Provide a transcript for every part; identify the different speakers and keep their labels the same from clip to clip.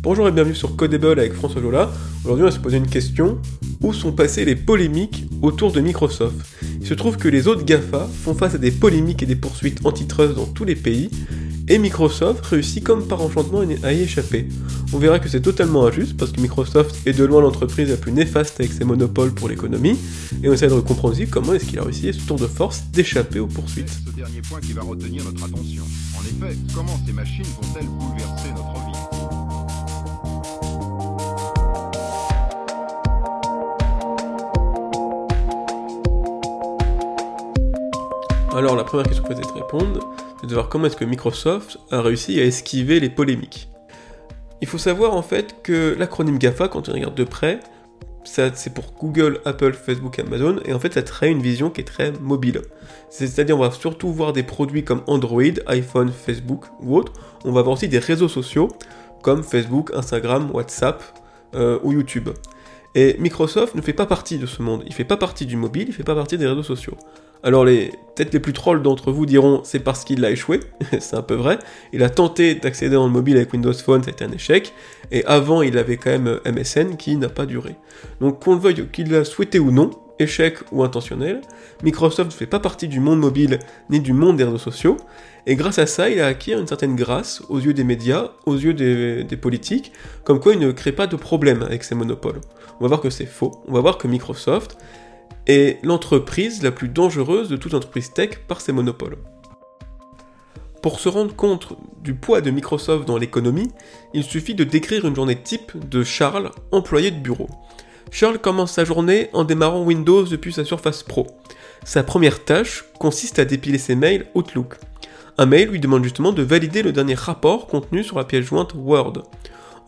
Speaker 1: Bonjour et bienvenue sur Codable avec François Jola. Aujourd'hui, on va se poser une question. Où sont passées les polémiques autour de Microsoft? Il se trouve que les autres GAFA font face à des polémiques et des poursuites antitrust dans tous les pays, et Microsoft réussit comme par enchantement à y échapper. On verra que c'est totalement injuste parce que Microsoft est de loin l'entreprise la plus néfaste avec ses monopoles pour l'économie, et on essaie de comprendre aussi comment est-ce qu'il a réussi ce tour de force d'échapper aux poursuites.
Speaker 2: Ce dernier point qui va retenir notre attention. En effet, comment ces machines vont-elles bouleverser notre vie?
Speaker 1: Alors la première question que vous allez répondre, c'est de voir comment est-ce que Microsoft a réussi à esquiver les polémiques. Il faut savoir en fait que l'acronyme GAFA, quand on regarde de près, c'est pour Google, Apple, Facebook, Amazon, et en fait ça traite une vision qui est très mobile. C'est-à-dire on va surtout voir des produits comme Android, iPhone, Facebook ou autres, on va voir aussi des réseaux sociaux comme Facebook, Instagram, WhatsApp euh, ou YouTube. Et Microsoft ne fait pas partie de ce monde, il fait pas partie du mobile, il fait pas partie des réseaux sociaux. Alors les peut-être les plus trolls d'entre vous diront c'est parce qu'il a échoué, c'est un peu vrai. Il a tenté d'accéder dans le mobile avec Windows Phone, ça a été un échec. Et avant il avait quand même euh, MSN qui n'a pas duré. Donc qu'on le veuille qu'il l'a souhaité ou non, échec ou intentionnel, Microsoft ne fait pas partie du monde mobile ni du monde des réseaux sociaux. Et grâce à ça, il a acquis une certaine grâce aux yeux des médias, aux yeux des, des politiques, comme quoi il ne crée pas de problème avec ses monopoles. On va voir que c'est faux. On va voir que Microsoft est l'entreprise la plus dangereuse de toute entreprise tech par ses monopoles. Pour se rendre compte du poids de Microsoft dans l'économie, il suffit de décrire une journée type de Charles, employé de bureau. Charles commence sa journée en démarrant Windows depuis sa Surface Pro. Sa première tâche consiste à dépiler ses mails Outlook. Un mail lui demande justement de valider le dernier rapport contenu sur la pièce jointe Word.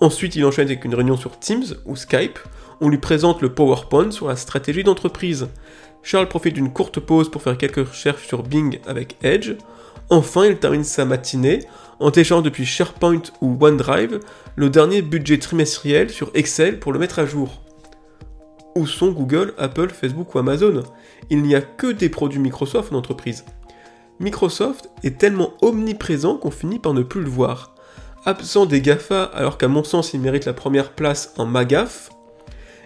Speaker 1: Ensuite, il enchaîne avec une réunion sur Teams ou Skype on lui présente le PowerPoint sur la stratégie d'entreprise. Charles profite d'une courte pause pour faire quelques recherches sur Bing avec Edge. Enfin, il termine sa matinée en téléchargeant depuis SharePoint ou OneDrive le dernier budget trimestriel sur Excel pour le mettre à jour. Où sont Google, Apple, Facebook ou Amazon? Il n'y a que des produits Microsoft en entreprise. Microsoft est tellement omniprésent qu'on finit par ne plus le voir. Absent des GAFA alors qu'à mon sens il mérite la première place en MAGAF,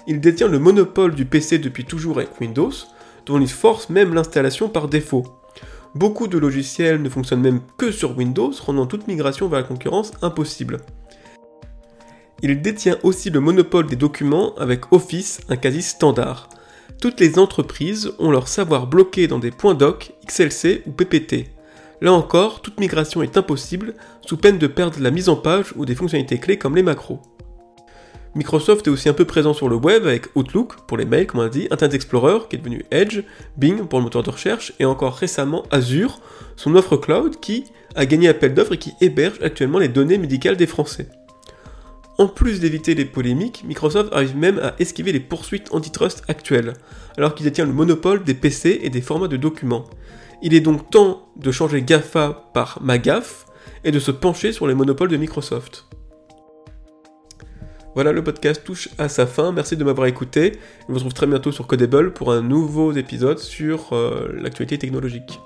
Speaker 1: il détient le monopole du PC depuis toujours avec Windows, dont il force même l'installation par défaut. Beaucoup de logiciels ne fonctionnent même que sur Windows, rendant toute migration vers la concurrence impossible. Il détient aussi le monopole des documents avec Office, un quasi standard. Toutes les entreprises ont leur savoir bloqué dans des points doc, XLC ou PPT. Là encore, toute migration est impossible, sous peine de perdre la mise en page ou des fonctionnalités clés comme les macros. Microsoft est aussi un peu présent sur le web avec Outlook pour les mails, comme on a dit, Internet Explorer qui est devenu Edge, Bing pour le moteur de recherche, et encore récemment Azure, son offre cloud qui a gagné appel d'offres et qui héberge actuellement les données médicales des Français. En plus d'éviter les polémiques, Microsoft arrive même à esquiver les poursuites antitrust actuelles, alors qu'il détient le monopole des PC et des formats de documents. Il est donc temps de changer GAFA par MAGAF et de se pencher sur les monopoles de Microsoft. Voilà, le podcast touche à sa fin. Merci de m'avoir écouté. On se retrouve très bientôt sur Codable pour un nouveau épisode sur euh, l'actualité technologique.